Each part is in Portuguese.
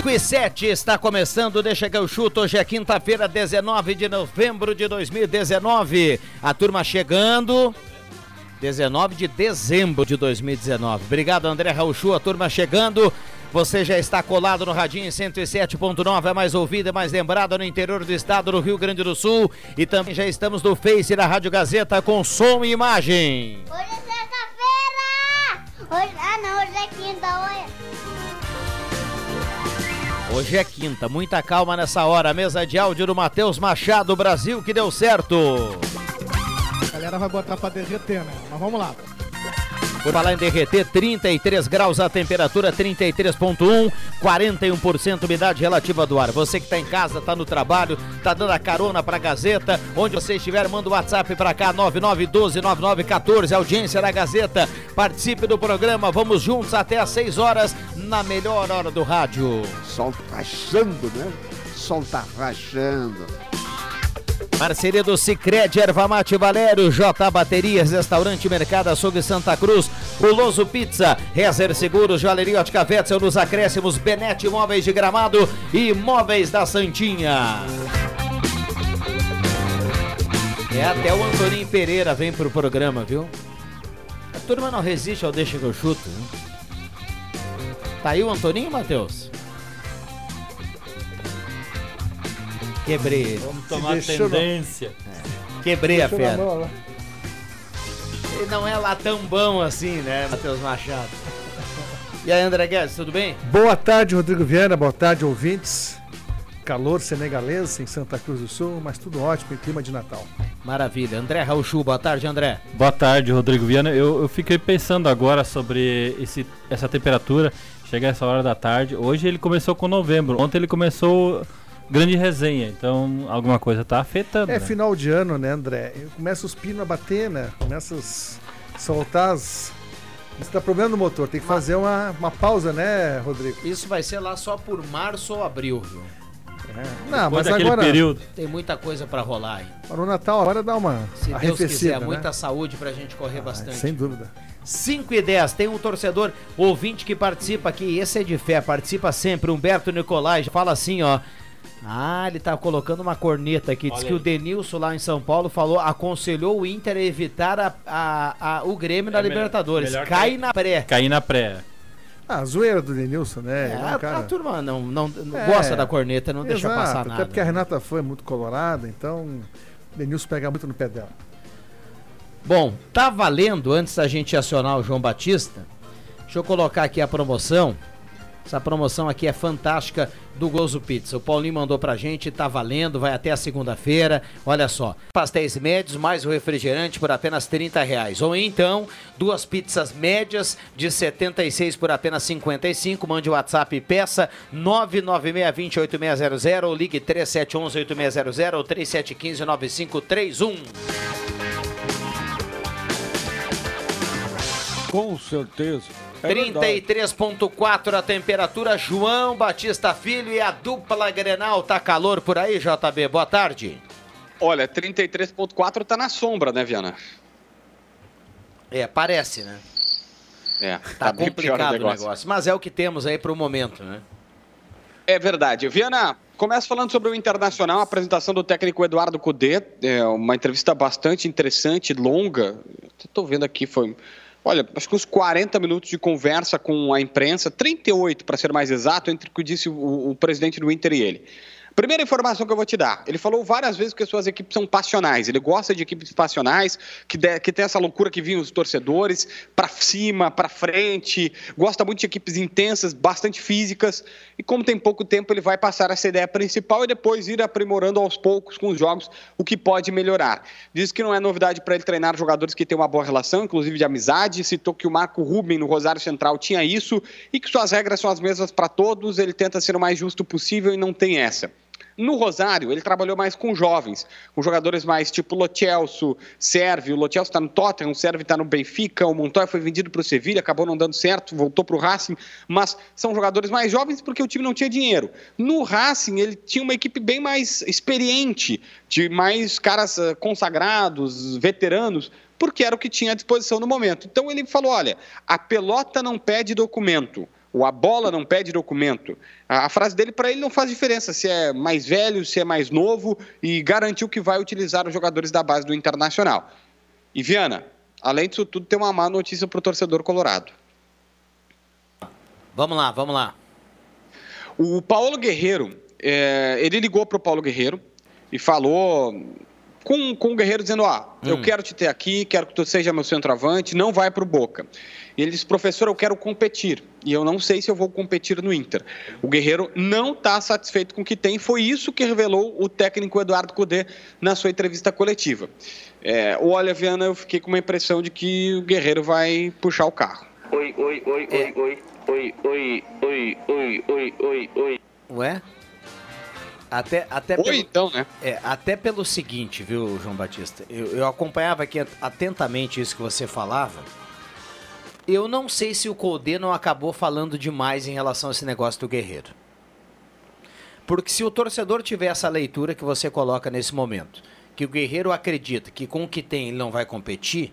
5 e 7 está começando, deixa que eu chuto. Hoje é quinta-feira, 19 de novembro de 2019. A turma chegando. 19 de dezembro de 2019. Obrigado, André Rauchu. A turma chegando. Você já está colado no Radinho 107.9, é mais ouvida, é mais lembrada no interior do estado do Rio Grande do Sul. E também já estamos no Face da Rádio Gazeta com som e imagem. Hoje é sexta-feira! Hoje... Ah, não, hoje é quinta, hoje... Hoje é quinta, muita calma nessa hora. Mesa de áudio do Matheus Machado, Brasil, que deu certo. A galera vai botar pra derreter, né? Mas vamos lá. Por falar em derreter, 33 graus a temperatura, 33.1, 41% umidade relativa do ar. Você que está em casa, está no trabalho, está dando a carona para a Gazeta, onde você estiver, manda o WhatsApp para cá, 99129914, audiência da Gazeta. Participe do programa, vamos juntos até às 6 horas, na melhor hora do rádio. Sol rachando, né? Sol tá rachando. Parceria do Cicred, Ervamate Valério, J Baterias, Restaurante Mercado Açougue Santa Cruz, Puloso Pizza, Rezer Seguros, Joalheria Ótica Vetzel nos acréscimos, Benete Móveis de Gramado e Móveis da Santinha. É, até o Antoninho Pereira vem pro programa, viu? A turma não resiste ao deixa que eu chuto, né? Tá aí o Antoninho, Matheus? Quebrei. Vamos tomar tendência. É. Quebrei a fera. Ele não é lá tão bom assim, né, Matheus Machado? E aí, André Guedes, tudo bem? Boa tarde, Rodrigo Viana. Boa tarde, ouvintes. Calor senegalês em Santa Cruz do Sul, mas tudo ótimo em clima de Natal. Maravilha. André Rauchu, boa tarde, André. Boa tarde, Rodrigo Viana. Eu, eu fiquei pensando agora sobre esse, essa temperatura. Chega essa hora da tarde. Hoje ele começou com novembro. Ontem ele começou grande resenha, então alguma coisa tá afetando. É né? final de ano, né, André? Começa os pinos a bater, né? Começa a soltar as. Você tá problema no motor, tem que fazer uma, uma pausa, né, Rodrigo? Isso vai ser lá só por março ou abril, viu? É. Não, Depois mas agora período. tem muita coisa para rolar aí. Para o Natal agora dá uma Se Deus quiser, né? muita saúde pra gente correr ah, bastante. Sem dúvida. 5 e 10, tem um torcedor ouvinte que participa aqui, esse é de fé, participa sempre, Humberto Nicolai, fala assim, ó, ah, ele tá colocando uma corneta aqui. Diz Olha que aí. o Denilson lá em São Paulo falou, aconselhou o Inter a evitar a, a, a o Grêmio é na Libertadores. Melhor Cai na pré. Cair na pré. Ah, a zoeira do Denilson, né? É, é a, cara... a, turma não, não, não é, gosta da corneta, não exato, deixa passar nada. Até porque a Renata foi muito colorada, então o Denilson pega muito no pé dela. Bom, tá valendo, antes da gente acionar o João Batista, deixa eu colocar aqui a promoção. Essa promoção aqui é fantástica do Gozo Pizza. O Paulinho mandou pra gente, tá valendo, vai até a segunda-feira. Olha só, pastéis médios mais o refrigerante por apenas 30 reais. Ou então, duas pizzas médias de 76 por apenas 55. Mande o WhatsApp e peça 996-28600 ou ligue 3711-8600 ou 3715-9531. Com certeza. É 33.4 a temperatura, João Batista Filho e a dupla Grenal. Tá calor por aí, JB? Boa tarde. Olha, 33.4 tá na sombra, né, Viana? É, parece, né? É, tá, tá complicado o negócio. negócio. Mas é o que temos aí pro momento, né? É verdade. Viana, começa falando sobre o Internacional, a apresentação do técnico Eduardo Cudê, é uma entrevista bastante interessante, longa. Estou vendo aqui, foi Olha, acho que uns 40 minutos de conversa com a imprensa, 38 para ser mais exato, entre o que disse o, o presidente do Inter e ele. Primeira informação que eu vou te dar. Ele falou várias vezes que as suas equipes são passionais. Ele gosta de equipes passionais, que, de, que tem essa loucura que vinham os torcedores para cima, para frente. Gosta muito de equipes intensas, bastante físicas. E como tem pouco tempo, ele vai passar essa ideia principal e depois ir aprimorando aos poucos com os jogos o que pode melhorar. Diz que não é novidade para ele treinar jogadores que têm uma boa relação, inclusive de amizade. Citou que o Marco Ruben no Rosário Central tinha isso e que suas regras são as mesmas para todos. Ele tenta ser o mais justo possível e não tem essa. No Rosário, ele trabalhou mais com jovens, com jogadores mais tipo Locelso, Sérvio. O Locelso está no Tottenham, o Sérvio está no Benfica, o Montoya foi vendido para o Sevilha, acabou não dando certo, voltou para o Racing, mas são jogadores mais jovens porque o time não tinha dinheiro. No Racing, ele tinha uma equipe bem mais experiente, de mais caras ah, consagrados, veteranos, porque era o que tinha à disposição no momento. Então ele falou: olha, a pelota não pede documento ou a bola não pede documento. A, a frase dele para ele não faz diferença se é mais velho, se é mais novo e garantiu que vai utilizar os jogadores da base do Internacional. E Viana, além disso tudo, tem uma má notícia para o torcedor colorado. Vamos lá, vamos lá. O Paulo Guerreiro, é, ele ligou para o Paulo Guerreiro e falou com, com o Guerreiro dizendo: Ah, eu Hum. quero te ter aqui, quero que tu seja meu centroavante, não vai para o Boca. E ele disse: Professor, eu quero competir e eu não sei se eu vou competir no Inter. O Guerreiro não está satisfeito com o que tem, foi isso que revelou o técnico Eduardo Cudê na sua entrevista coletiva. É, olha, Viana, eu fiquei com uma impressão de que o Guerreiro vai puxar o carro. Oi, oi, oi, oi, oi, oi, oi, oi, oi, oi, oi, oi. Ué? Até, até Oi, pelo, então, né? é, até pelo seguinte, viu, João Batista? Eu, eu acompanhava aqui atentamente isso que você falava. Eu não sei se o Colde não acabou falando demais em relação a esse negócio do Guerreiro. Porque se o torcedor tiver essa leitura que você coloca nesse momento, que o Guerreiro acredita que com o que tem ele não vai competir,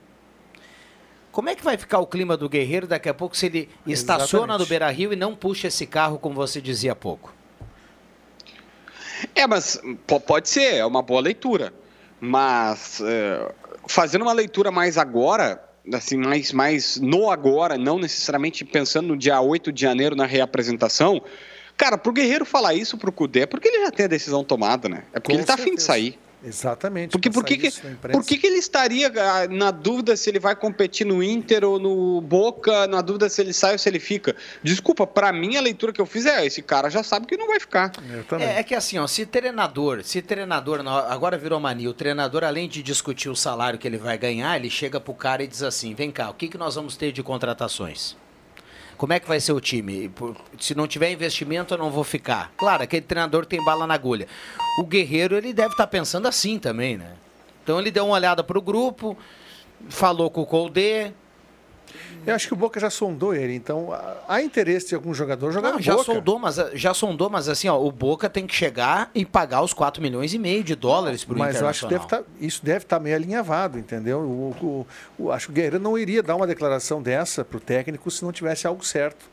como é que vai ficar o clima do Guerreiro daqui a pouco se ele estaciona Exatamente. no Beira Rio e não puxa esse carro, como você dizia há pouco? É, mas po- pode ser, é uma boa leitura. Mas é, fazendo uma leitura mais agora, assim, mais, mais no agora, não necessariamente pensando no dia 8 de janeiro na reapresentação, cara, pro Guerreiro falar isso pro Cudê, é porque ele já tem a decisão tomada, né? É porque Com ele tá afim de certeza. sair. Exatamente. Porque por que, por que, que ele estaria ah, na dúvida se ele vai competir no Inter ou no Boca, na dúvida se ele sai ou se ele fica? Desculpa, pra mim a leitura que eu fiz é esse cara já sabe que não vai ficar. É, é que assim, ó, se treinador, se treinador, agora virou mania, o treinador, além de discutir o salário que ele vai ganhar, ele chega pro cara e diz assim: vem cá, o que, que nós vamos ter de contratações? Como é que vai ser o time? Se não tiver investimento, eu não vou ficar. Claro, aquele treinador tem bala na agulha. O Guerreiro, ele deve estar pensando assim também, né? Então ele deu uma olhada pro grupo, falou com o Colde, Eu acho que o Boca já sondou ele, então há- interesse de algum jogador jogar Não, no já Boca. sondou, mas já sondou, mas assim, ó, o Boca tem que chegar e pagar os 4 milhões e meio de dólares pro Mas eu acho que deve tá, isso deve estar meio alinhavado, entendeu? O, o- o- acho que o Guerreiro não iria dar uma declaração dessa pro técnico se não tivesse algo certo.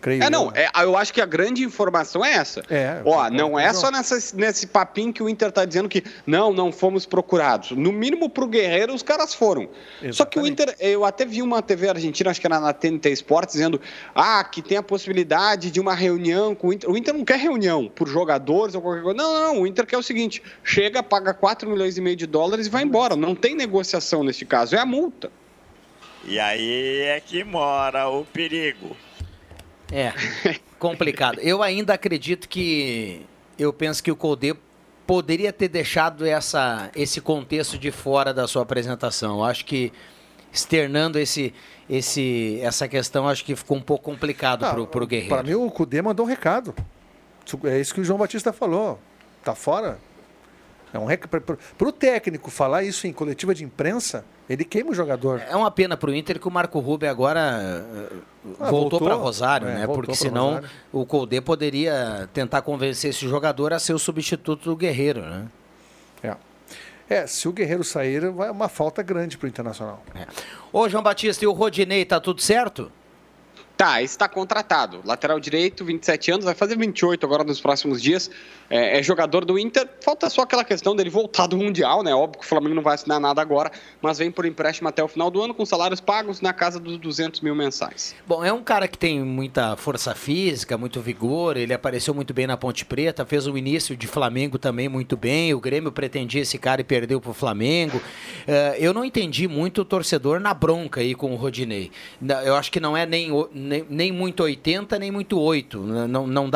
Creio É, não, eu. é, eu acho que a grande informação é essa. É, Ó, não é só nessa, nesse papinho que o Inter tá dizendo que não, não fomos procurados. No mínimo pro Guerreiro os caras foram. Só que o Exatamente. Inter, eu até vi uma TV argentina, acho que era na TNT Sports, dizendo ah, que tem a possibilidade de uma reunião com o Inter. O Inter não quer reunião por jogadores ou qualquer coisa. Não, não, não. O Inter quer o seguinte: chega, paga 4 milhões e meio de dólares e vai embora. Não tem negociação nesse caso, é a multa. E aí é que mora o perigo. É, complicado. Eu ainda acredito que. Eu penso que o Colde poderia ter deixado essa, esse contexto de fora da sua apresentação. Eu acho que externando esse, esse, essa questão, acho que ficou um pouco complicado Ah, pro, pro Guerreiro. Para mim, o Cudê mandou um recado. É isso que o João Batista falou. Tá fora? É um rec... Para o técnico falar isso em coletiva de imprensa, ele queima o jogador. É uma pena pro Inter que o Marco Rubio agora eh, Ah, voltou voltou. para Rosário, É, né? Porque senão Rosário. o Colde poderia tentar convencer esse jogador a ser o substituto do Guerreiro, né? É. É, se o Guerreiro sair, vai uma falta grande para o Internacional. Ô, João Batista, e o Rodinei, tá tudo certo? Tá, está contratado. Lateral direito, 27 anos, vai fazer 28 agora nos próximos dias. É, é jogador do Inter. Falta só aquela questão dele voltar do Mundial, né? Óbvio que o Flamengo não vai assinar nada agora, mas vem por empréstimo até o final do ano com salários pagos na casa dos 200 mil mensais. Bom, é um cara que tem muita força física, muito vigor, ele apareceu muito bem na Ponte Preta, fez o início de Flamengo também muito bem, o Grêmio pretendia esse cara e perdeu pro Flamengo. Eh, eu não entendi muito o torcedor na bronca aí com o Rodinei. Eu acho que não é nem, nem, nem muito 80, nem muito 8. Não, não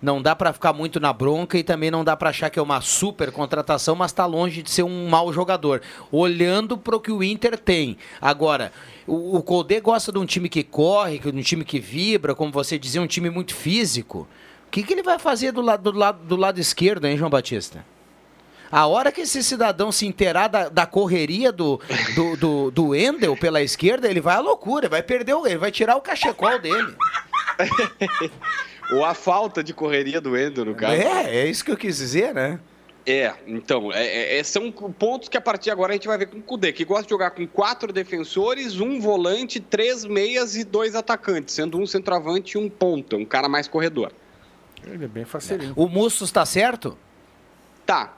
não dá pra ficar muito na bronca e também não dá pra achar que é uma super contratação, mas tá longe de ser um mau jogador. Olhando pro que o Inter tem. Agora, o, o Colde gosta de um time que corre, de um time que vibra, como você dizia, um time muito físico. O que, que ele vai fazer do lado, do, lado, do lado esquerdo, hein, João Batista? A hora que esse cidadão se inteirar da, da correria do, do, do, do Endel pela esquerda, ele vai à loucura, vai perder, o- ele vai tirar o cachecol dele. Ou a falta de correria do Endo, no caso. É, é isso que eu quis dizer, né? É, então, é, é, são pontos que a partir de agora a gente vai ver com o Cudê, que gosta de jogar com quatro defensores, um volante, três meias e dois atacantes, sendo um centroavante e um ponta, um cara mais corredor. Ele é bem facelinho. O Mustos tá certo? Tá.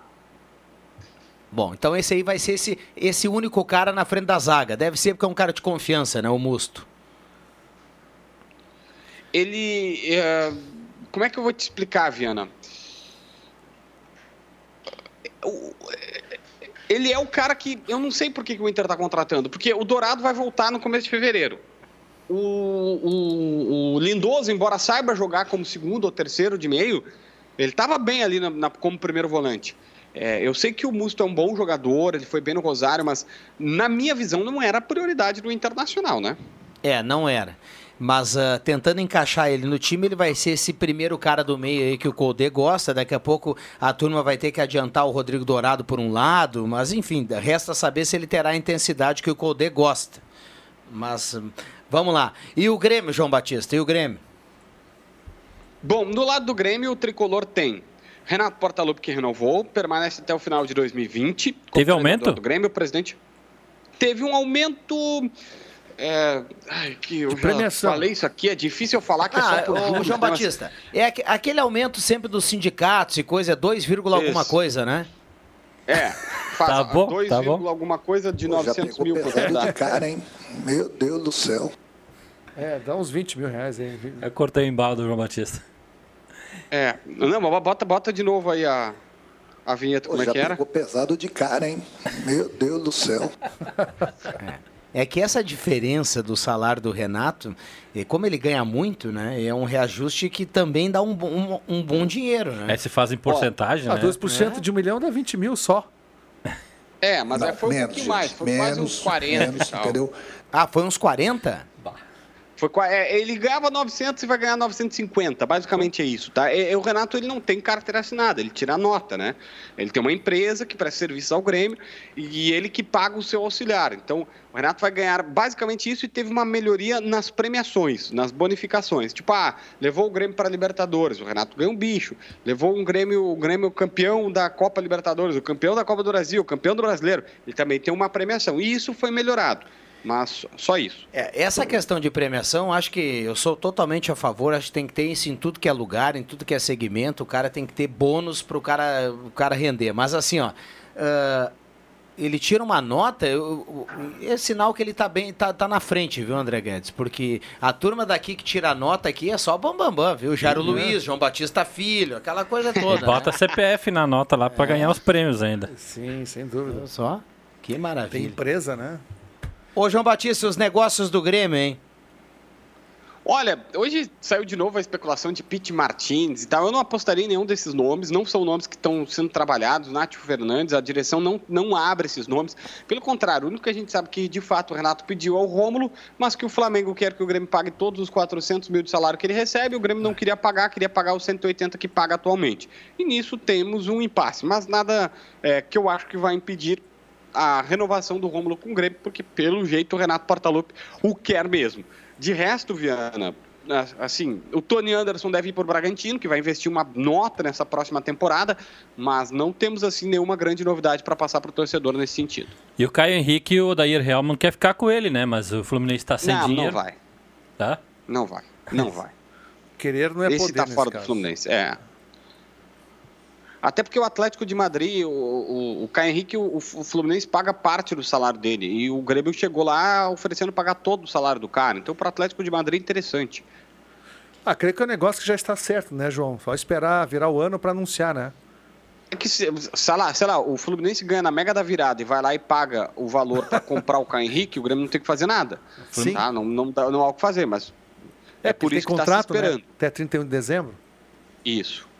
Bom, então esse aí vai ser esse, esse único cara na frente da zaga. Deve ser porque é um cara de confiança, né? O Musto. Ele. é, como é que eu vou te explicar, Viana? Ele é o cara que. Eu não sei por que que o Inter está contratando, porque o Dourado vai voltar no começo de fevereiro. O, o- o Lindoso, embora saiba jogar como segundo ou terceiro de meio, ele estava bem ali na- na- como primeiro volante. É, eu sei que o Musto é um bom jogador, ele foi bem no Rosário, mas na minha visão não era a prioridade do Internacional, né? É, não era. Mas ah, tentando encaixar ele no time, ele vai ser esse primeiro cara do meio aí que o Colde gosta. Daqui a pouco a turma vai ter que adiantar o Rodrigo Dourado por um lado. Mas enfim, resta saber se ele terá a intensidade que o Colde gosta. Mas vamos lá. E o Grêmio, João Batista? E o Grêmio? Bom, no lado do Grêmio, o tricolor tem Renato Portaluppi, que renovou, permanece até o final de 2020. como Teve aumento? Do Grêmio, o presidente. Teve um aumento. é, ai, que eu falei isso aqui, é difícil eu falar que é só Ah, por ô, juros, João né, mas- Batista, é aque- aquele aumento sempre dos sindicatos e coisa, é 2, alguma coisa, né? É, faz Tá bom, 2, tá bom. alguma coisa de Pô, já 900 pegou mil por de cara, hein? Meu Deus do céu. É, dá uns 20 mil reais aí. Eu cortei o embalo do João Batista. É, não, mas bota, bota de novo aí a, a vinheta, Pô, como é que era? pegou pesado de cara, hein? Meu Deus do céu. É que essa diferença do salário do Renato, e como ele ganha muito, né? É um reajuste que também dá um, bom- um, um bom dinheiro, né? Aí se faz em porcentagem, Ah, né? 2% de um milhão dá 20 mil só. É, mas Não, aí foi um menos, pouquinho mais, foi quase uns menos, 40 e menos, tal. entendeu? Ah, foi uns 40? Foi, é, ele ganhava 900 e vai ganhar 950, basicamente é isso, tá? É, o Renato ele não tem carteira assinada, ele tira nota, né? Ele tem uma empresa que presta serviço ao Grêmio e ele que paga o seu auxiliar. Então, o Renato vai ganhar basicamente isso e teve uma melhoria nas premiações, nas bonificações. Tipo, ah, levou o Grêmio para a Libertadores, o Renato ganhou um bicho. Levou um Grêmio, o Grêmio campeão da Copa Libertadores, o campeão da Copa do Brasil, o campeão do Brasileiro. Ele também tem uma premiação. E isso foi melhorado. Mas só isso. É, essa questão de premiação, acho que eu sou totalmente a favor. Acho que tem que ter isso em tudo que é lugar, em tudo que é segmento. O cara tem que ter bônus para o cara, o cara render. Mas assim, ó, ah, ele tira uma nota, eu- eu- é sinal que ele tá bem, tá, tá na frente, viu, André Guedes? Porque a turma daqui que tira a nota aqui é só bambambam, bam, bam, viu? Jairo Luiz, João Batista Filho, aquela coisa toda. Bota né? CPF na nota lá pra ganhar os prêmios ainda. Sim, sem dúvida. Só? Que Tem maravilha. empresa, né? Ô, João Batista, os negócios do Grêmio, hein? Olha, hoje saiu de novo a especulação de Pete Martins e tal. Eu não apostaria em nenhum desses nomes, não são nomes que estão sendo trabalhados. Nátio Fernandes, a direção não, não abre esses nomes. Pelo contrário, o único que a gente sabe que de fato o Renato pediu é o Rômulo, mas que o Flamengo quer que o Grêmio pague todos os 400 mil de salário que ele recebe. O Grêmio não queria pagar, queria pagar os 180 que paga atualmente. E nisso temos um impasse, mas nada é, que eu acho que vai impedir a renovação do Rômulo com o Grêmio, porque pelo jeito o Renato Portaluppi o quer mesmo. De resto, Viana, assim, o Tony Anderson deve ir para o Bragantino, que vai investir uma nota nessa próxima temporada, mas não temos assim nenhuma grande novidade para passar para o torcedor nesse sentido. E o Caio Henrique e o Dair Helman quer ficar com ele, né? Mas o Fluminense tá sem não, dinheiro. não vai, Tá? não vai, não vai. Querer não é Esse poder está nesse fora do caso. Fluminense, é. Até porque o Atlético de Madrid, o, o, o Caio Henrique, o, o Fluminense paga parte do salário dele. E o Grêmio chegou lá oferecendo pagar todo o salário do cara. Então, para o Atlético de Madrid, é interessante. Ah, creio que é um negócio que já está certo, né, João? Só esperar virar o ano para anunciar, né? É que, se- sei lá, sei lá, o Fluminense ganha na mega da virada e vai lá e paga o valor para comprar o Caio Henrique, o Grêmio não tem que fazer nada. Sim. Tá? Não, não, não há o que fazer, mas é, por porque isso tem que está se contrato, né? esperando. Até 31 de dezembro. Isso.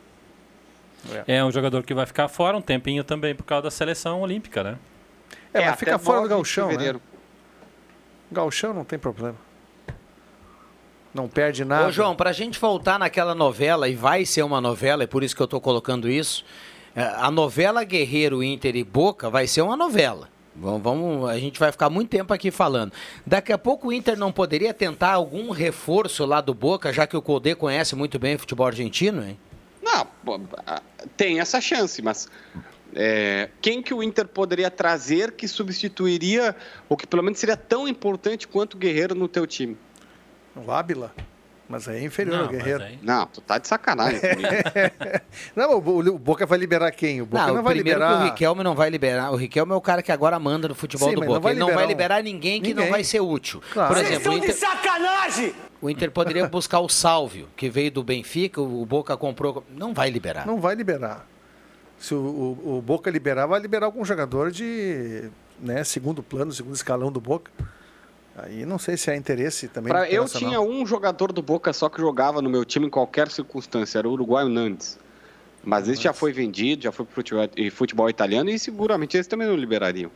É um jogador que vai ficar fora um tempinho também por causa da seleção olímpica, né? É, mas até fica fora do 9 de gauchão, né? Gauchão não tem problema. Não perde nada. Ô, João, pra gente voltar naquela novela, e vai ser uma novela, é por isso que eu tô colocando isso, é, a novela Guerreiro, Inter e Boca vai ser uma novela. Vamos, vamos- a gente vai ficar muito tempo aqui falando. Daqui a pouco o Inter não poderia tentar algum reforço lá do Boca, já que o Codê conhece muito bem o futebol argentino, hein? Pô, ah, tem essa chance, mas é, quem que o Inter poderia trazer que substituiria, ou que pelo menos seria tão importante quanto o Guerreiro no teu time? O Ábila. Mas aí é inferior Não, ao Guerreiro. aí- Não, tu tá de sacanagem. Não, o, o Boca vai liberar quem? O Boca Não, não, vai primeiro liberar. que o Riquelme não vai liberar. O Riquelme é o cara que agora manda no futebol Sim, do mas não Boca. vai Ele não vai liberar um- ninguém que não Ninguém. vai ser útil. Claro. Por Vocês exemplo, o Inter, sacanagem! o Inter poderia buscar o Sálvio, que veio do Benfica, o Boca comprou. Não vai liberar. Não vai liberar. Se o, o- o Boca liberar, vai liberar algum jogador de né, segundo plano, segundo escalão do Boca. Aí não sei se há interesse também. Pra- eu tinha um jogador do Boca só que jogava no meu time em qualquer circunstância, era o uruguaio Nandes. Mas esse já foi vendido, já foi pro futebol, futebol italiano e seguramente eles também não liberariam.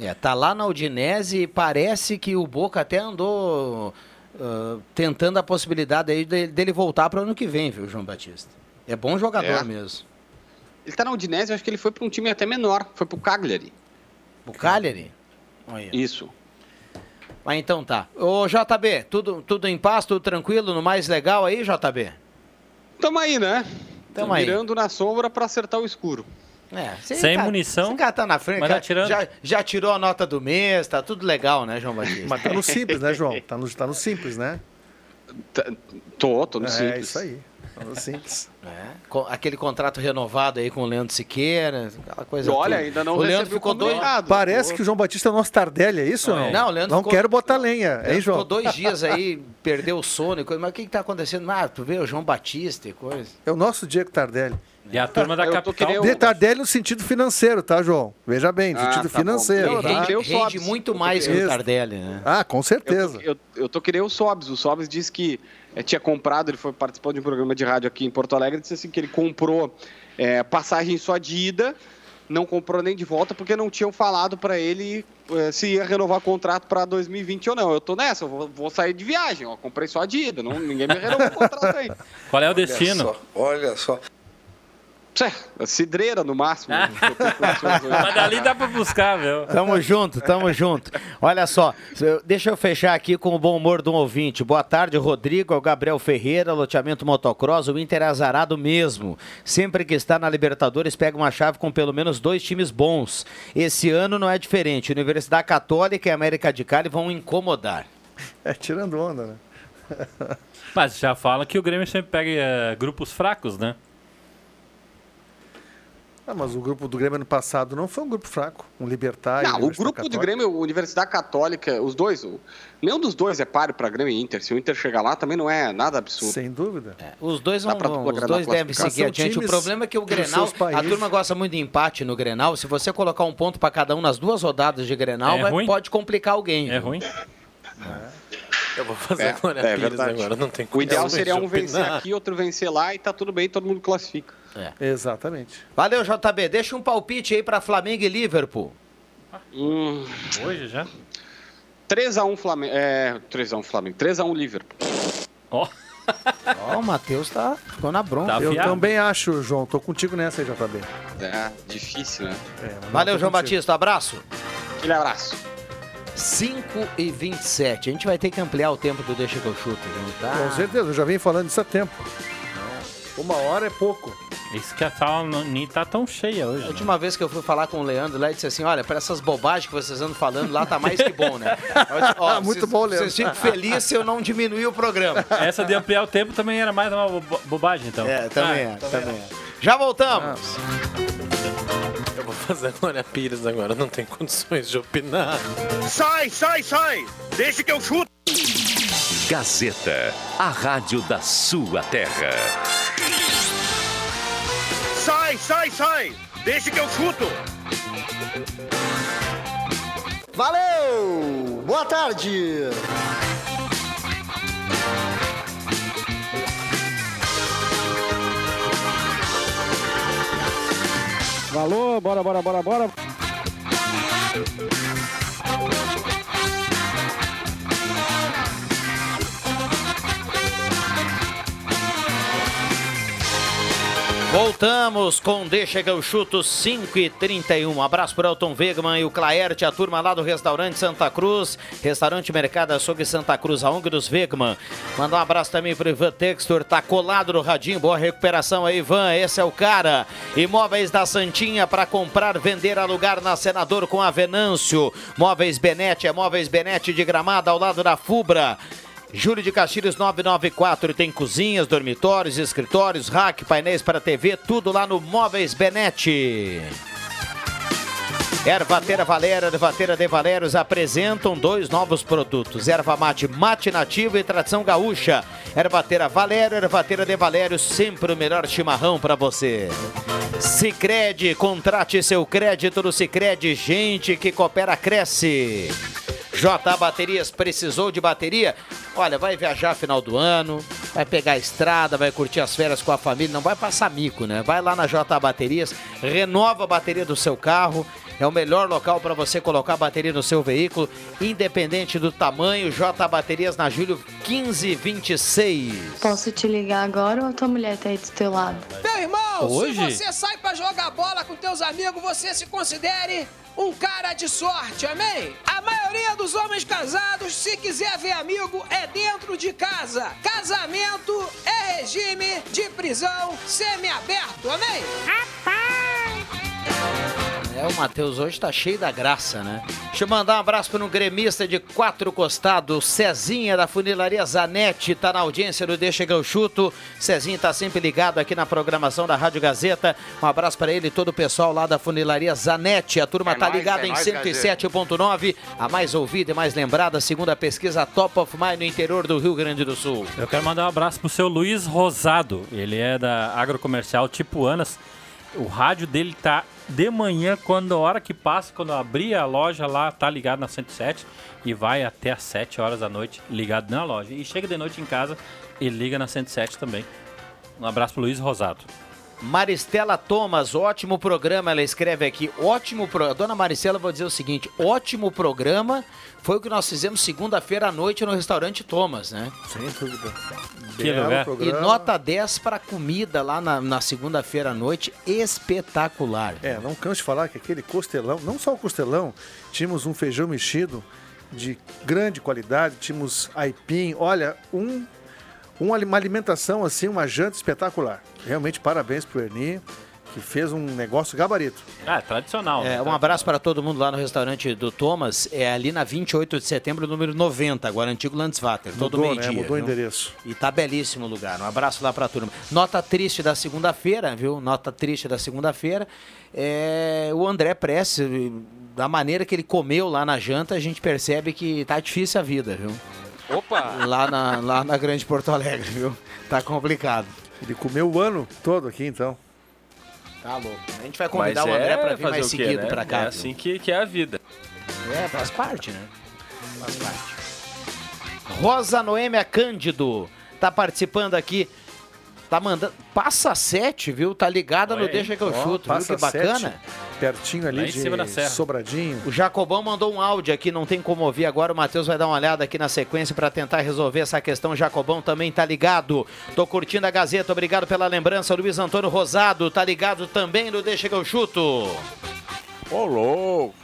É, tá lá na Udinese e parece que o Boca até andou ah, tentando a possibilidade aí de- dele voltar para o ano que vem, viu, João Batista? É bom jogador É. mesmo. Ele tá na Udinese, eu acho que ele foi para um time até menor, foi pro Cagliari. O Cagliari? Olha. Isso. Mas então tá. Ô, JB, tudo, tudo em paz, tudo tranquilo, no mais legal aí, JB? Tamo aí, né? Tamo aí. Mirando na sombra para acertar o escuro. É, Sem tá- munição, Esse cara tá na frente, mas já, tá tirando. já, já tirou a nota do mês, tá tudo legal, né, João Batista? Mas tá no simples, né, João? Tá no, tá no simples, né? Tá- Tô, tô no é simples. isso aí. Simples. É, aquele contrato renovado aí com o Leandro Siqueira, aquela coisa E olha, toda. ainda não o Leandro ficou dois. Parece que o João Batista é o nosso Tardelli, é isso ou não? Não, o Leandro Não ficou- quero botar lenha, hein, João? ficou dois dias aí, perdeu o sono e coisa. Mas o que que tá acontecendo? Ah, tu vê o João Batista e coisa. É o nosso Diego Tardelli. E a turma da Eu capital. querendo- De Tardelli no sentido financeiro, tá, João? Veja bem, no Ah, sentido tá financeiro. Ele Não, tá? rende, Eu rende muito mais que o Tardelli, né? Ah, com Eu certeza. tô, eu, eu tô querendo o Sobs. O Sobs disse que tinha comprado, ele foi participar de um programa de rádio aqui em Porto Alegre, disse assim que ele comprou eh, passagem só de ida, não comprou nem de volta, porque não tinham falado para ele eh, se ia renovar contrato para 2020 ou não. Eu tô nessa, eu vou, vou sair de viagem, ó, comprei só de ida, não, ninguém me renovou o contrato aí. Qual é o destino? olha só. Tchê, cidreira no máximo. Mas dali dá pra buscar, viu? Tamo junto, tamo junto. Olha só, deixa eu fechar aqui com o bom humor de um ouvinte. Boa tarde, Rodrigo, é o Gabriel Ferreira, loteamento motocross. O Inter é azarado mesmo. Sempre que está na Libertadores, pega uma chave com pelo menos dois times bons. Esse ano não é diferente. Universidade Católica e América de Cali vão incomodar. É, tirando onda, né? Mas já fala que o Grêmio sempre pega eh, grupos fracos, né? Ah, mas o grupo do Grêmio ano passado não foi um grupo fraco. Um Libertar e Não, o grupo do Católica. Grêmio, Universidade Católica, os dois, o- nenhum dos dois é páreo para Grêmio e Inter. Se o Inter chegar lá, também não é nada absurdo. Sem dúvida. Os dois, vão, vão- os dois devem seguir adiante. O problema é que o Grenal, a turma gosta muito de empate no Grenal. Se você colocar um ponto para cada um nas duas rodadas de Grenal, É vai- pode complicar alguém. É viu? ruim? Eu vou fazer É, agora é Pires verdade. agora, não tem O ideal seria um vencer opinar. aqui, outro vencer lá e tá tudo bem, todo mundo classifica. Exatamente. Valeu, JB. Deixa um palpite aí para Flamengo e Liverpool. Hum, Hoje já? 3x1 Flamengo. É, 3x1 Flamengo. 3x1 Liverpool. Ó, Ó, o Matheus tá, ficou na bronca. Tá Eu também acho, João. Tô contigo nessa aí, JB. É, difícil, né? É, Valeu, João contigo. Batista. Abraço. Aquele abraço. 5 e 27. A gente vai ter que ampliar o tempo do Deixa que eu chuto, viu? Tá? Com certeza, eu já venho falando isso há tempo. Uma hora é pouco. isso que a sala não- nem tá tão cheia hoje. A né? última vez que eu fui falar com o Leandro lá, ele disse assim: Olha, para essas bobagens que vocês andam falando lá, tá mais que bom, né? Disse, "Ó, Muito vocês- bom, Leandro. Vocês ficam felizes se eu não diminuir o programa. Essa de ampliar o tempo também era mais uma bo- bobagem, então. É, também Ah, é, também é. Já voltamos. Eu vou fazer agora Pires agora, não tem condições de opinar. Sai, sai, sai! Deixa que eu chuto! Gazeta, a rádio da sua terra. Sai, sai! Deixa que eu chuto! Valeu! Boa tarde! Valor, bora, bora, bora, bora. Voltamos com Deixa que eu chuto 5 e 31. Um abraço para Elton Wegman e o Claerte, a turma lá do restaurante Santa Cruz, restaurante Mercado Açougue Santa Cruz, a ONG dos Wegman. Mandar um abraço também pro Ivan Textor, tá colado no radinho, boa recuperação aí, Ivan, esse é o cara. Imóveis da Santinha para comprar, vender, alugar na Senador com a Venâncio. Móveis Benete, é Móveis Benete de Gramada ao lado da Fubra. Júlio de Castilhos 994 tem cozinhas, dormitórios, escritórios, rack, painéis para TV, tudo lá no Móveis Benete. Ervateira Valera, Ervateira de Valérios apresentam dois novos produtos: Erva Mate Mate Nativo e Tradição Gaúcha. Ervateira Valera, Ervateira de Valérios, sempre o melhor chimarrão para você. Sicredi, contrate seu crédito no Sicredi, gente que coopera cresce. J Baterias precisou de bateria? Olha, vai viajar final do ano, vai pegar a estrada, vai curtir as férias com a família, não vai passar mico, né? Vai lá na J Baterias, renova a bateria do seu carro. É o melhor local para você colocar a bateria no seu veículo, independente do tamanho. J Baterias na Júlio 1526. Posso te ligar agora ou a tua mulher tá aí do teu lado? Meu irmão, Hoje? se você sai pra jogar bola com teus amigos, você se considere um cara de sorte, amém? A maioria dos homens casados, se quiser ver amigo, é dentro de casa. Casamento é regime de prisão semiaberto, amém? É, o Matheus hoje tá cheio da graça, né? Deixa eu mandar um abraço para um gremista de quatro costados, Cezinha da Funilaria Zanetti, tá na audiência do Deixa que eu chuto. Cezinha tá sempre ligado aqui na programação da Rádio Gazeta. Um abraço para ele e todo o pessoal lá da Funilaria Zanetti. A turma É tá nóis, ligada é em nóis, 107.9, a mais ouvida e mais lembrada, segundo a pesquisa Top of Mind no interior do Rio Grande do Sul. Eu quero mandar um abraço pro seu Luiz Rosado. Ele é da agrocomercial Tipuanas. O rádio dele tá de manhã, quando a hora que passa, quando abrir a loja lá, tá ligado na 107 e vai até às 7 horas da noite ligado na loja. E chega de noite em casa e liga na 107 também. Um abraço pro Luiz Rosado. Maristela Thomas, ótimo programa, ela escreve aqui, ótimo programa. Dona Maristela, vou dizer o seguinte, ótimo programa, foi o que nós fizemos segunda-feira à noite no restaurante Thomas, né? Sem dúvida. Que lugar. E nota 10 para comida lá na, na segunda-feira à noite, espetacular. É, não canso de falar que aquele costelão, não só o costelão, tínhamos um feijão mexido de grande qualidade, tínhamos aipim, olha, um, um uma alimentação assim, uma janta espetacular. Realmente parabéns pro Erni, que fez um negócio gabarito. Ah, é tradicional. É, né? um abraço para todo mundo lá no restaurante do Thomas, é ali na 28 de setembro, número 90, agora antigo Landsvater, todo Mudou, né? meio-dia. Mudou o endereço. E tá belíssimo o lugar. Um abraço lá pra turma. Nota triste da segunda-feira, viu? Nota triste da segunda-feira. É o André Prestes, da maneira que ele comeu lá na janta, a gente percebe que tá difícil a vida, viu? Opa! Lá na, lá na Grande Porto Alegre, viu? Tá complicado. Ele comeu o ano todo aqui, então. Tá louco. A gente vai convidar Mas o André é pra vir mais quê, seguido né? pra cá. É viu? assim que, que é a vida. É, faz parte, né? Faz parte. Rosa Noêmia Cândido tá participando aqui. Tá mandando. Passa sete, viu? Tá ligada no aí. Deixa que eu Ó, chuto, viu? passa Que bacana. sete, pertinho ali Lá em de cima da serra. Sobradinho. O Jacobão mandou um áudio aqui, não tem como ouvir agora. O Matheus vai dar uma olhada aqui na sequência para tentar resolver essa questão. O Jacobão também tá ligado. Tô curtindo a Gazeta, obrigado pela lembrança. Luiz Antônio Rosado tá ligado também no Deixa que eu chuto. Ô, louco.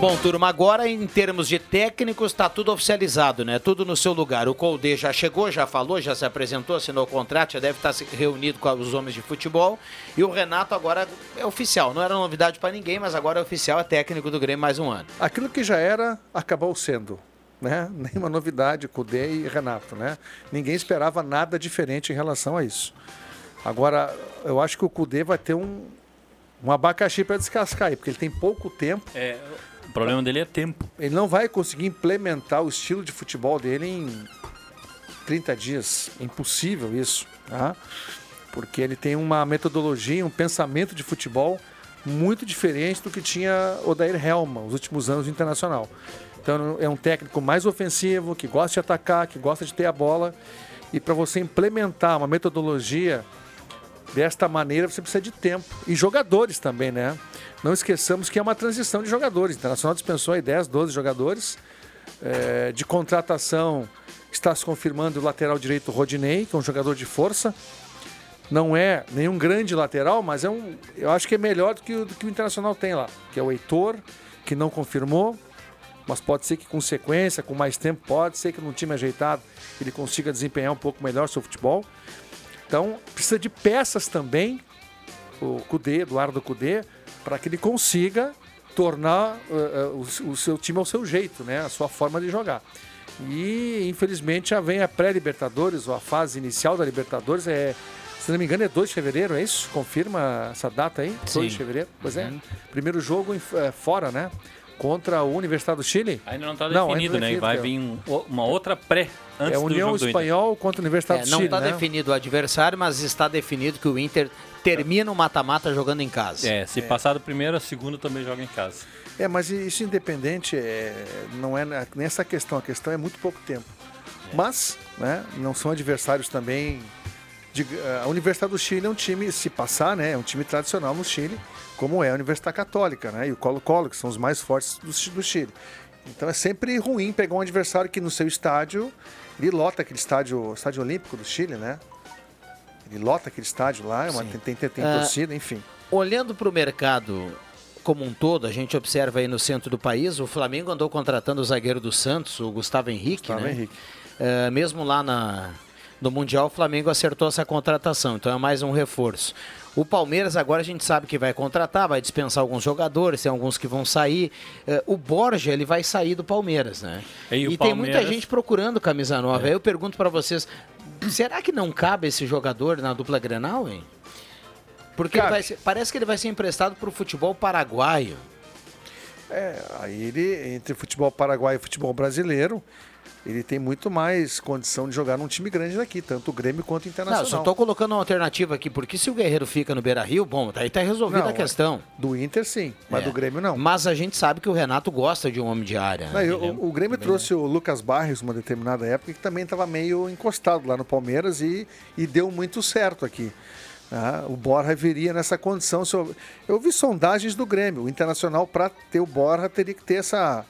Bom, turma, agora em termos de técnicos, tá tudo oficializado, né? Tudo no seu lugar. O Colde já chegou, já falou, já se apresentou, assinou o contrato, já deve estar se reunido com os homens de futebol. E o Renato agora é oficial. Não era novidade para ninguém, mas agora é oficial, é técnico do Grêmio mais um ano. Aquilo que já era, acabou sendo. Né? Nenhuma novidade, Cudê e Renato. Né? Ninguém esperava nada diferente em relação a isso. Agora, eu acho que o Cudê vai ter um, um abacaxi para descascar aí, porque ele tem pouco tempo. É, problema dele é tempo. Ele não vai conseguir implementar o estilo de futebol dele em 30 dias. É impossível isso. Tá? Porque ele tem uma metodologia, um pensamento de futebol muito diferente do que tinha Odair Helma os últimos anos no Internacional. Então é um técnico mais ofensivo, que gosta de atacar, que gosta de ter a bola. E para você implementar uma metodologia desta maneira, você precisa de tempo. E jogadores também, né? Não esqueçamos que é uma transição de jogadores. O Internacional dispensou aí 10, 12 jogadores. É, de contratação está se confirmando o lateral direito Rodinei, que é um jogador de força. Não é nenhum grande lateral, mas é um, eu acho que é melhor do que, o- do que o Internacional tem lá, que é o Heitor, que não confirmou, mas pode ser que com sequência, com mais tempo, pode ser que num time ajeitado ele consiga desempenhar um pouco melhor seu futebol. Então, precisa de peças também, o Cudê, Eduardo Cudê, para que ele consiga tornar eh, o, o seu time ao seu jeito, né? A sua forma de jogar. E, infelizmente, já vem a pré-Libertadores, ou a fase inicial da Libertadores, é, se não me engano, é 2 de fevereiro, é isso? Confirma essa data aí? 2 de Sim. fevereiro? Pois é. Uhum. Primeiro jogo em- eh, fora, né? Contra a Universidade do Chile. Ainda não está Não, ainda definido, não né? definido, Vai é. vir um- uma outra pré antes é do União jogo. Espanhol contra a Universidade É, do não Chile, está né? definido o adversário, mas está definido que o Inter termina o mata-mata jogando em casa. É, se passar do primeiro, a segunda também joga em casa. É, mas isso independente é, não é nessa questão, a questão é muito pouco tempo. Mas, né, não são adversários também. De- a Universidade do Chile é um time, se passar, né, é um time tradicional no Chile, como é a Universidade Católica, né, e o Colo-Colo, que são os mais fortes do, do Chile. Então é sempre ruim pegar um adversário que no seu estádio, ele lota aquele estádio, estádio olímpico do Chile, né? Ele lota aquele estádio lá, é uma, tem, tem, tem Ah, torcida, enfim. Olhando para o mercado como um todo, a gente observa aí no centro do país, o Flamengo andou contratando o zagueiro do Santos, o Gustavo Henrique, Gustavo né? Henrique. É, mesmo lá na, no Mundial, o Flamengo acertou essa contratação, então é mais um reforço. O Palmeiras agora a gente sabe que vai contratar, vai dispensar alguns jogadores, tem alguns que vão sair. É, o Borja, ele vai sair do Palmeiras, né? E E, tem muita gente procurando camisa nova. É. Aí eu pergunto para vocês, será que não cabe esse jogador na dupla Grenal, hein? Porque ele vai ser- parece que ele vai ser emprestado para o futebol paraguaio. É, aí ele, entre futebol paraguaio e futebol brasileiro, ele tem muito mais condição de jogar num time grande daqui, tanto o Grêmio quanto o Não, Internacional. eu só tô colocando uma alternativa aqui, porque se o Guerreiro fica no Beira-Rio, bom, aí tá resolvida Não, a questão. Do Inter, sim, mas É. do Grêmio, não. Mas a gente sabe que o Renato gosta de um homem de área. Não, né? o, o Grêmio trouxe o Lucas Barrios uma determinada época que também estava meio encostado lá no Palmeiras e, e deu muito certo aqui. Ah, o Borja viria nessa condição. Eu, eu vi sondagens do Grêmio. O Internacional, para ter o Borja, teria que ter essa,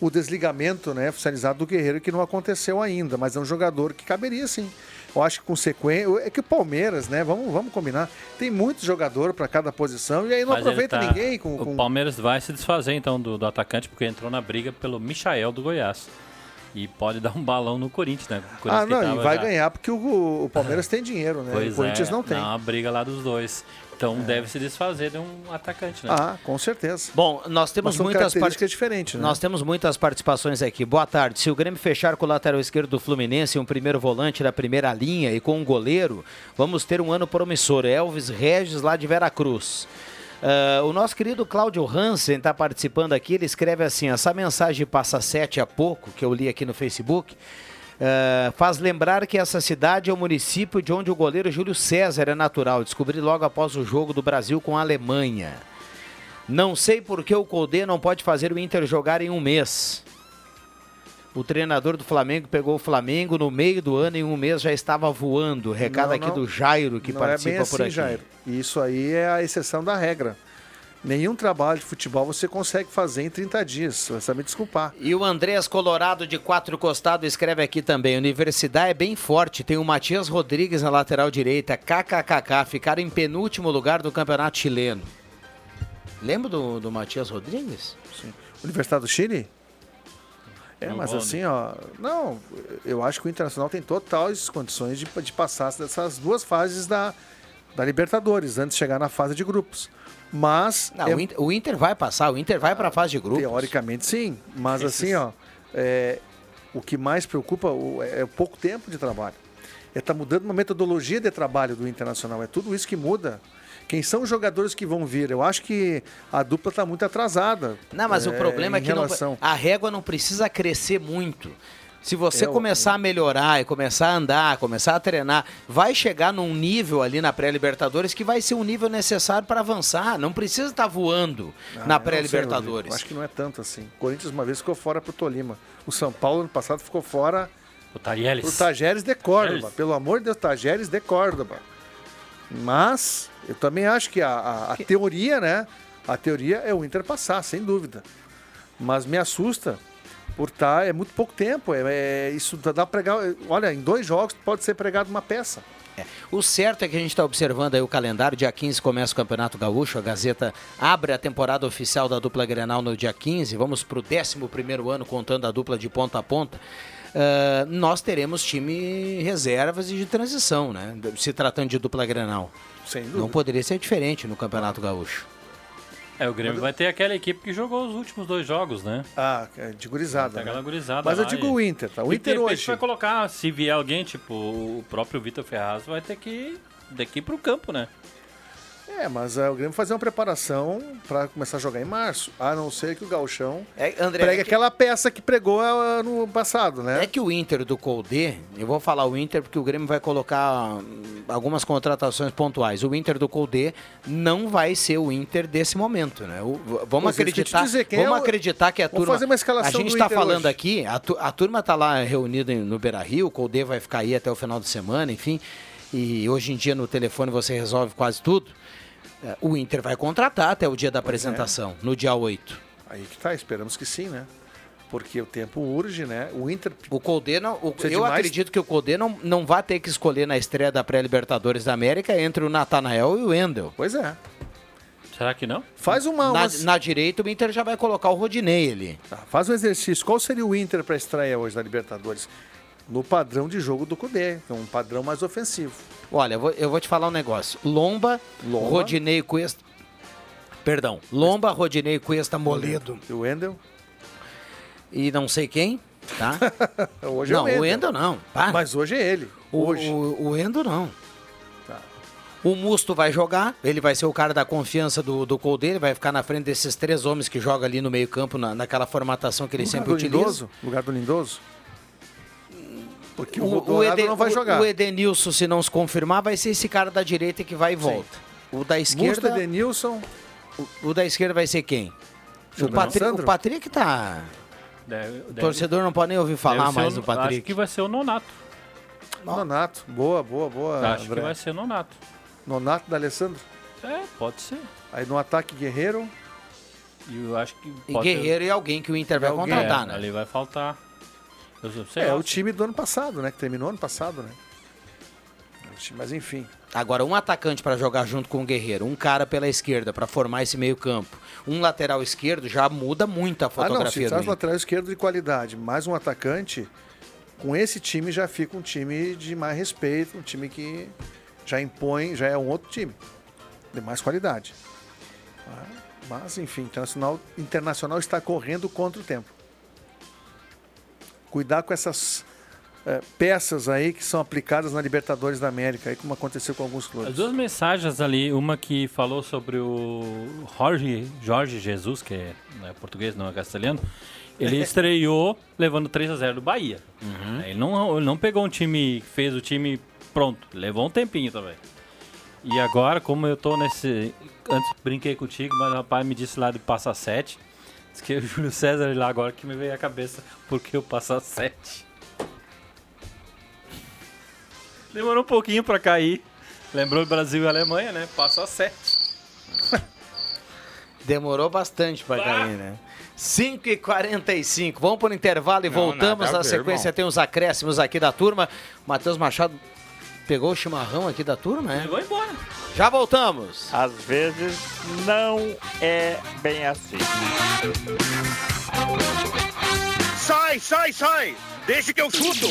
o desligamento né, oficializado do Guerreiro, que não aconteceu ainda, mas é um jogador que caberia sim. Eu acho que com sequência. É que o Palmeiras, né? Vamos, vamos combinar. Tem muito jogador para cada posição e aí não Mas aproveita tá- ninguém com. O com- Palmeiras vai se desfazer então do, do atacante, porque entrou na briga pelo Michael do Goiás. E pode dar um balão no Corinthians, né? O Corinthians Ah, não, e vai já- ganhar porque o, o Palmeiras tem dinheiro, né? Pois o Corinthians é, não tem. dá uma briga lá dos dois. Então deve se desfazer de um atacante, né? Ah, com certeza. Bom, nós temos Mas muitas características diferentes, né? Nós temos muitas participações aqui. Boa tarde. Se o Grêmio fechar com o lateral esquerdo do Fluminense, um primeiro volante da primeira linha e com um goleiro, vamos ter um ano promissor. Elvis Regis, lá de Veracruz. Ah, o nosso querido Cláudio Hansen está participando aqui. Ele escreve assim: essa mensagem passa sete a pouco, que eu li aqui no Facebook. Ah, faz lembrar que essa cidade é o município de onde o goleiro Júlio César é natural. Descobri logo após o jogo do Brasil com a Alemanha. Não sei por que o Colde não pode fazer o Inter jogar em um mês. O treinador do Flamengo pegou o Flamengo no meio do ano, em um mês já estava voando. Recado Não, aqui não. do Jairo, que não participa é assim, por aqui. Jairo. Isso aí é a exceção da regra. Nenhum trabalho de futebol você consegue fazer em 30 dias. Você vai saber desculpar. E o Andrés Colorado de Quatro Costado escreve aqui também: Universidade é bem forte. Tem o Matias Rodrigues na lateral direita. KKKK. Ficaram em penúltimo lugar do campeonato chileno. Lembra do, do Matias Rodrigues? Sim. Universidade do Chile? É, mas assim, ó. Não, eu acho que o Internacional tem totais condições de, de passar dessas duas fases da, da Libertadores, antes de chegar na fase de grupos. Mas. Não, é- o, Inter, o Inter vai passar, o Inter vai para a fase de grupos. Teoricamente, sim. Mas assim, ó, é, o que mais preocupa o- é o pouco tempo de trabalho. É estar mudando uma metodologia de trabalho do Internacional. É tudo isso que muda. Quem são os jogadores que vão vir? Eu acho que a dupla está muito atrasada. Não, mas o problema é que não- relação... a régua não precisa crescer muito. Se você É, o- começar a melhorar e começar a andar, começar a treinar, vai chegar num nível ali na pré-Libertadores que vai ser um nível necessário para avançar. Não precisa estar voando Ah, na pré-Libertadores. Acho que não é tanto assim. O Corinthians uma vez ficou fora pro Tolima. O São Paulo ano passado ficou fora O Tajeres. pro Tajeres de Córdoba. Tajeres. Pelo amor de Deus, Tajeres de Córdoba. Mas eu também acho que a, a- a teoria, né? A teoria é o Inter passar, sem dúvida. Mas me assusta por estar é muito pouco tempo. É, é- isso dá pregar. Olha, em dois jogos pode ser pregado uma peça. É. O certo é que a gente está observando aí o calendário. Dia 15 começa o Campeonato Gaúcho. A Gazeta abre a temporada oficial da dupla Grenal no dia 15. Vamos para o 11 ano contando a dupla de ponta a ponta. Ah, nós teremos time reservas e de transição, né? Se tratando de dupla Grenal. Não poderia ser diferente no Campeonato Gaúcho. É, o Grêmio vai ter aquela equipe que jogou os últimos dois jogos, né? Ah, é de gurizada. Tem aquela né? gurizada Mas eu digo e- o Inter, tá? O E Inter repente hoje. vai colocar, se vier alguém, tipo o próprio Vitor Ferraz, vai ter que ir daqui pro campo, né? É, mas é, o Grêmio fazer uma preparação para começar a jogar em março. A não ser que o Gauchão É, André, pregue é que- aquela peça que pregou ah, no passado, né? É que o Inter do Colde, eu vou falar o Inter porque o Grêmio vai colocar hum, algumas contratações pontuais. O Inter do Colde não vai ser o Inter desse momento, né? O- vamos Pois é, acreditar, dizer, vamos é o- acreditar que a Vamos turma fazer uma escalação A gente está falando hoje. aqui, a, tu- a turma está lá reunida no Beira-Rio, o Colde vai ficar aí até o final de semana, enfim. E hoje em dia no telefone você resolve quase tudo. É, O Inter vai contratar até o dia da apresentação, no dia 8. Aí que tá, esperamos que sim, né? Porque o tempo urge, né? O Inter. O Colde não. o- eu mais- acredito que o Colde não, não vai ter que escolher na estreia da pré-Libertadores da América entre o Natanael e o Wendel. Pois é. Será que não? Faz uma. Na, umas- na direita, o Inter já vai colocar o Rodinei ali. Tá, faz um exercício. Qual seria o Inter para estreia hoje da Libertadores? No padrão de jogo do Cudê, que é um padrão mais ofensivo. Olha, eu vou, eu vou te falar um negócio. Lomba, Lomba. Rodinei Cuesta. Perdão. Lomba, Rodinei Cuesta Moledo. E o Wendel? E não sei quem, tá? Hoje não, é o o Wendel. Wendel não. Para. Mas hoje é ele. O, hoje. o, o Wendel não. Tá. O Musto vai jogar, ele vai ser o cara da confiança do, do ele vai ficar na frente desses três homens que jogam ali no meio-campo, na, naquela formatação que ele Lugar sempre utiliza. Lindoso? Lugar do Lindoso? Porque o, O, Eden- não vai jogar. o Edenilson, se não se confirmar, vai ser esse cara da direita que vai e volta. O da esquerda. Edenilson. O, o da esquerda vai ser quem? O, Patri, o Patrick tá. Deve- O deve- torcedor não pode nem ouvir falar mais o- do Patrick. Acho que vai ser o Nonato. Nonato. Boa, boa, boa. acho André. que vai ser o Nonato. Nonato da Alessandro. É, pode ser. Aí no ataque Guerreiro. E eu acho que E Guerreiro e alguém que o Inter vai alguém. contratar, é, né? Ali vai faltar. Eu sei é lá, o time do ano passado, né? Que terminou ano passado, né? É Mas enfim. Agora, um atacante para jogar junto com o Guerreiro, um cara pela esquerda para formar esse meio-campo, um lateral esquerdo já muda muito a Ah, não, fotografia se do traz Inter. lateral esquerdo de qualidade, mais um atacante, com esse time já fica um time de mais respeito, um time que já impõe, já é um outro time, de mais qualidade. Ah, Mas, enfim, internacional, internacional está correndo contra o tempo. Cuidar com essas eh, peças aí que são aplicadas na Libertadores da América, aí como aconteceu com alguns clubes. As duas mensagens ali, uma que falou sobre o Jorge, Jorge Jesus, que é, não é português, não é castelhano, ele estreou levando 3 a 0 do Bahia. Ele, não, ele não pegou um time, fez o time pronto, levou um tempinho também. E agora, como eu tô nesse. Antes brinquei contigo, mas o rapaz me disse lá de Passa 7. Diz que é o Júlio César lá agora que me veio à cabeça porque eu Passa 7. Demorou um pouquinho pra cair. Lembrou Brasil e Alemanha, né? Passa 7. Demorou bastante para cair, né? 5 e 45 Vamos para o intervalo e Não, voltamos. nada a Na sequência irmão. tem os acréscimos aqui da turma. Matheus Machado pegou o chimarrão aqui da turma, né? Levou embora. Já voltamos. Às vezes não é bem assim. Sai, sai, sai! Deixa que eu chuto!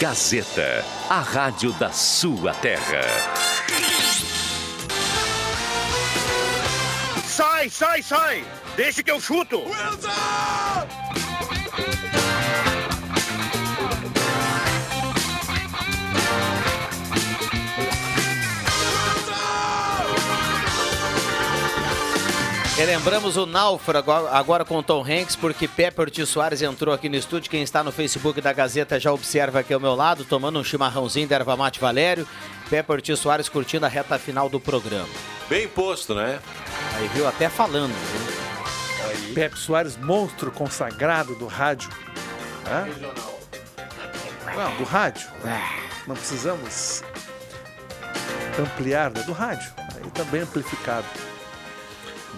Gazeta, a rádio da sua terra. Sai, sai, sai! Deixa que eu chuto! Relembramos o Náufrago agora com o Tom Hanks, porque Pepe Ortiz Soares entrou aqui no estúdio. Quem está no Facebook da Gazeta já observa aqui ao meu lado, tomando um chimarrãozinho da Erva Mate Valério. Pepe Ortiz Soares curtindo a reta final do programa. Bem posto, né? Aí viu até falando. viu? Pepe Soares, monstro consagrado do rádio. Hã? Não, do rádio. Não precisamos ampliar, né? do rádio. Aí tá bem amplificado.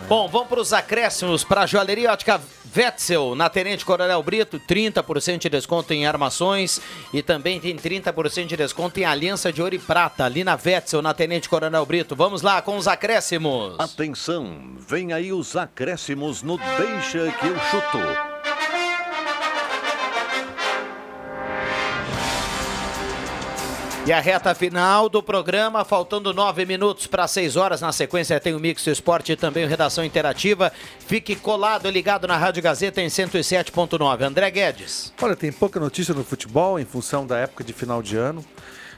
Bom, vamos para os acréscimos para a Joalheria Ótica Wetzel, na Tenente Coronel Brito, 30% de desconto em armações e também tem 30% de desconto em aliança de ouro e prata, ali na Wetzel, na Tenente Coronel Brito. Vamos lá com os acréscimos. Atenção, vem aí os acréscimos no Deixa que eu chuto. E a reta final do programa, faltando nove minutos para seis horas. Na sequência tem o Mix do Esporte e também o Redação Interativa. Fique colado e ligado na Rádio Gazeta em 107.9. André Guedes. Olha, tem pouca notícia no futebol em função da época de final de ano.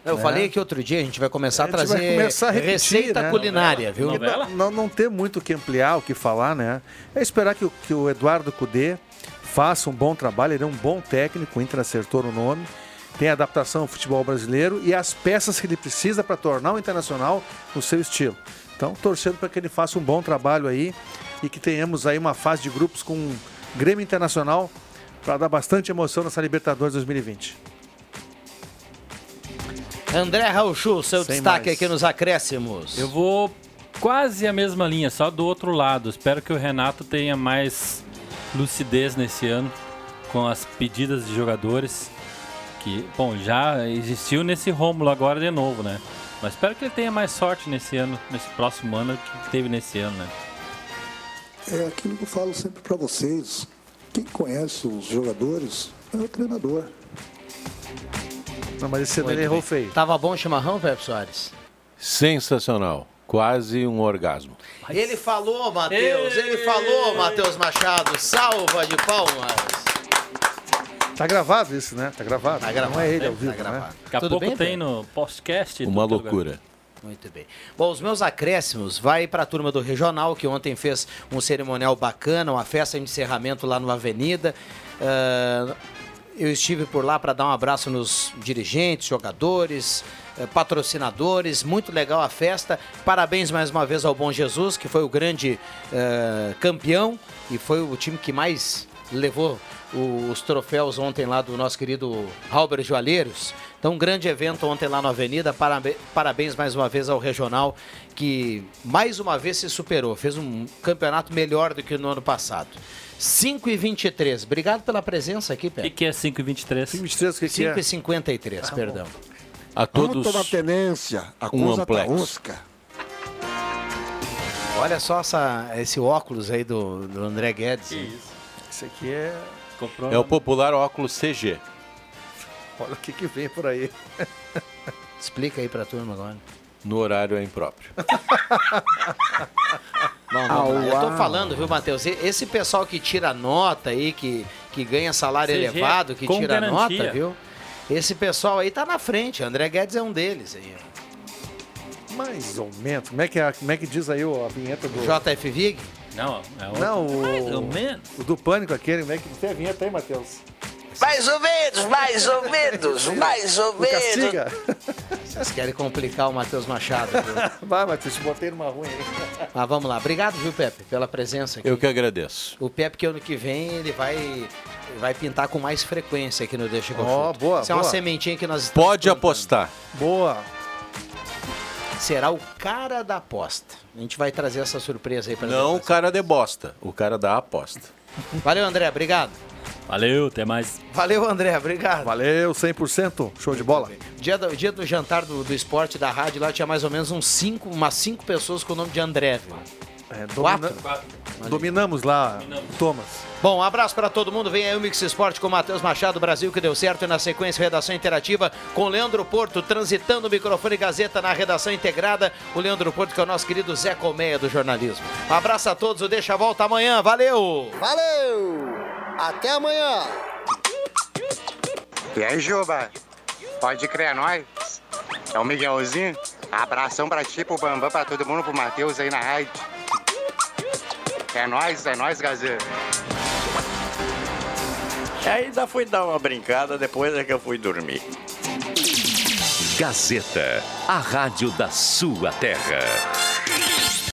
Eu né? falei que outro dia a gente vai começar a, gente trazer vai começar a repetir, receita né? culinária, viu? Não, não, não ter muito o que ampliar, o que falar, né? É esperar que, o- que o Eduardo Cudê faça um bom trabalho, ele é um bom técnico, o Inter acertou no nome, tem adaptação ao futebol brasileiro e as peças que ele precisa para tornar o Internacional no seu estilo. Então, torcendo para que ele faça um bom trabalho aí e que tenhamos aí uma fase de grupos com um Grêmio Internacional para dar bastante emoção nessa Libertadores 2020. André Rauchu, seu Sem destaque mais. aqui nos acréscimos. Eu vou quase a mesma linha, só do outro lado. Espero que o Renato tenha mais lucidez nesse ano com as pedidas de jogadores. Que, bom, já existiu nesse Rômulo agora de novo, né? Mas espero que ele tenha mais sorte nesse ano, nesse próximo ano que teve nesse ano, né? É aquilo que eu falo sempre para vocês. Quem conhece os jogadores é o treinador. Não, mas esse ano Muito ele errou feio. Tava bom o chimarrão, Pepe Soares? Sensacional. Quase um orgasmo. Ele falou, Matheus. Ele falou, Matheus Machado. Salva de palmas. Tá gravado isso, né? Tá gravado. Tá gravado, Não é ele né? ao vivo, Tá gravado. né? Daqui a Tudo pouco bem, tem Pedro? no podcast. Uma tudo lugar. loucura. Muito bem. Bom, os meus acréscimos vai para a turma do Regional, que ontem fez um cerimonial bacana, uma festa de encerramento lá no Avenida. Ah, eu estive por lá para dar um abraço nos dirigentes, jogadores, eh, patrocinadores. Muito legal a festa. Parabéns mais uma vez ao Bom Jesus, que foi o grande eh, campeão e foi o time que mais levou o- os troféus ontem lá do nosso querido Halber Joalheiros. Então, um grande evento ontem lá na Avenida. Parabéns mais uma vez ao Regional, que mais uma vez se superou. Fez um campeonato melhor do que no ano passado. 5 e 23. Obrigado pela presença aqui, O que, Pedro. que é 5 e 23? 23, o que, que 5 é? e 53, perdão. A Vamos todos tomar tenência. A um tá amplex. Olha só essa- esse óculos aí do, do André Guedes. Esse aqui é. Comprou É o popular óculos CG. Olha o que, que vem por aí. Explica aí pra turma agora. No horário é impróprio. Bom, vamos lá. Eu tô falando, viu, Matheus? E- Esse pessoal que tira nota aí, que, que ganha salário CG, elevado, que tira garantia. nota, viu? Esse pessoal aí tá na frente. André Guedes é um deles aí. Mais ou menos. Como é que, é, como é que diz aí o- a vinheta do. JF Vig? Não, é outro. Não, o. Mais ou menos. O do pânico aquele. Como é que tem a vinheta aí, Matheus? Mais ou menos, mais ou menos, mais ou Castiga. Vocês querem complicar o Matheus Machado, viu? Vai, Matheus, te botei numa ruim aí. Mas vamos lá. Obrigado, viu, Pepe, pela presença aqui. Eu que agradeço. O Pepe que ano que vem ele vai vai pintar com mais frequência aqui no Deixa Ó, chuto. boa, Isso é uma boa. sementinha que nós estamos Pode plantando. apostar. Boa. Será o cara da aposta. A gente vai trazer essa surpresa aí para Não o cara de bosta, o cara da aposta. Valeu, André. Obrigado. Valeu, até mais. Valeu, André. Obrigado. Valeu, 100%. Show de bola. Dia do, dia do jantar do, do esporte da rádio lá tinha mais ou menos uns cinco, umas cinco pessoas com o nome de André. viu? É, Quatro? Dominamos lá, Thomas. Bom, um abraço para todo mundo. Vem aí o Mix Esporte com o Matheus Machado, Brasil que deu certo. E na sequência, redação interativa com Leandro Porto, transitando o microfone Gazeta na redação integrada. O Leandro Porto, que é o nosso querido Zé Colmeia do jornalismo. Um abraço a todos, o Deixa a Volta amanhã. Valeu! Valeu! Até amanhã! E aí, Juba? Pode crer, é nóis? É o Miguelzinho? Abração pra ti, pro Bambam, pra todo mundo, pro Matheus aí na rádio. É nóis, é nóis, Gazeiro. Ainda fui dar uma brincada depois é que eu fui dormir. Gazeta, a rádio da sua terra.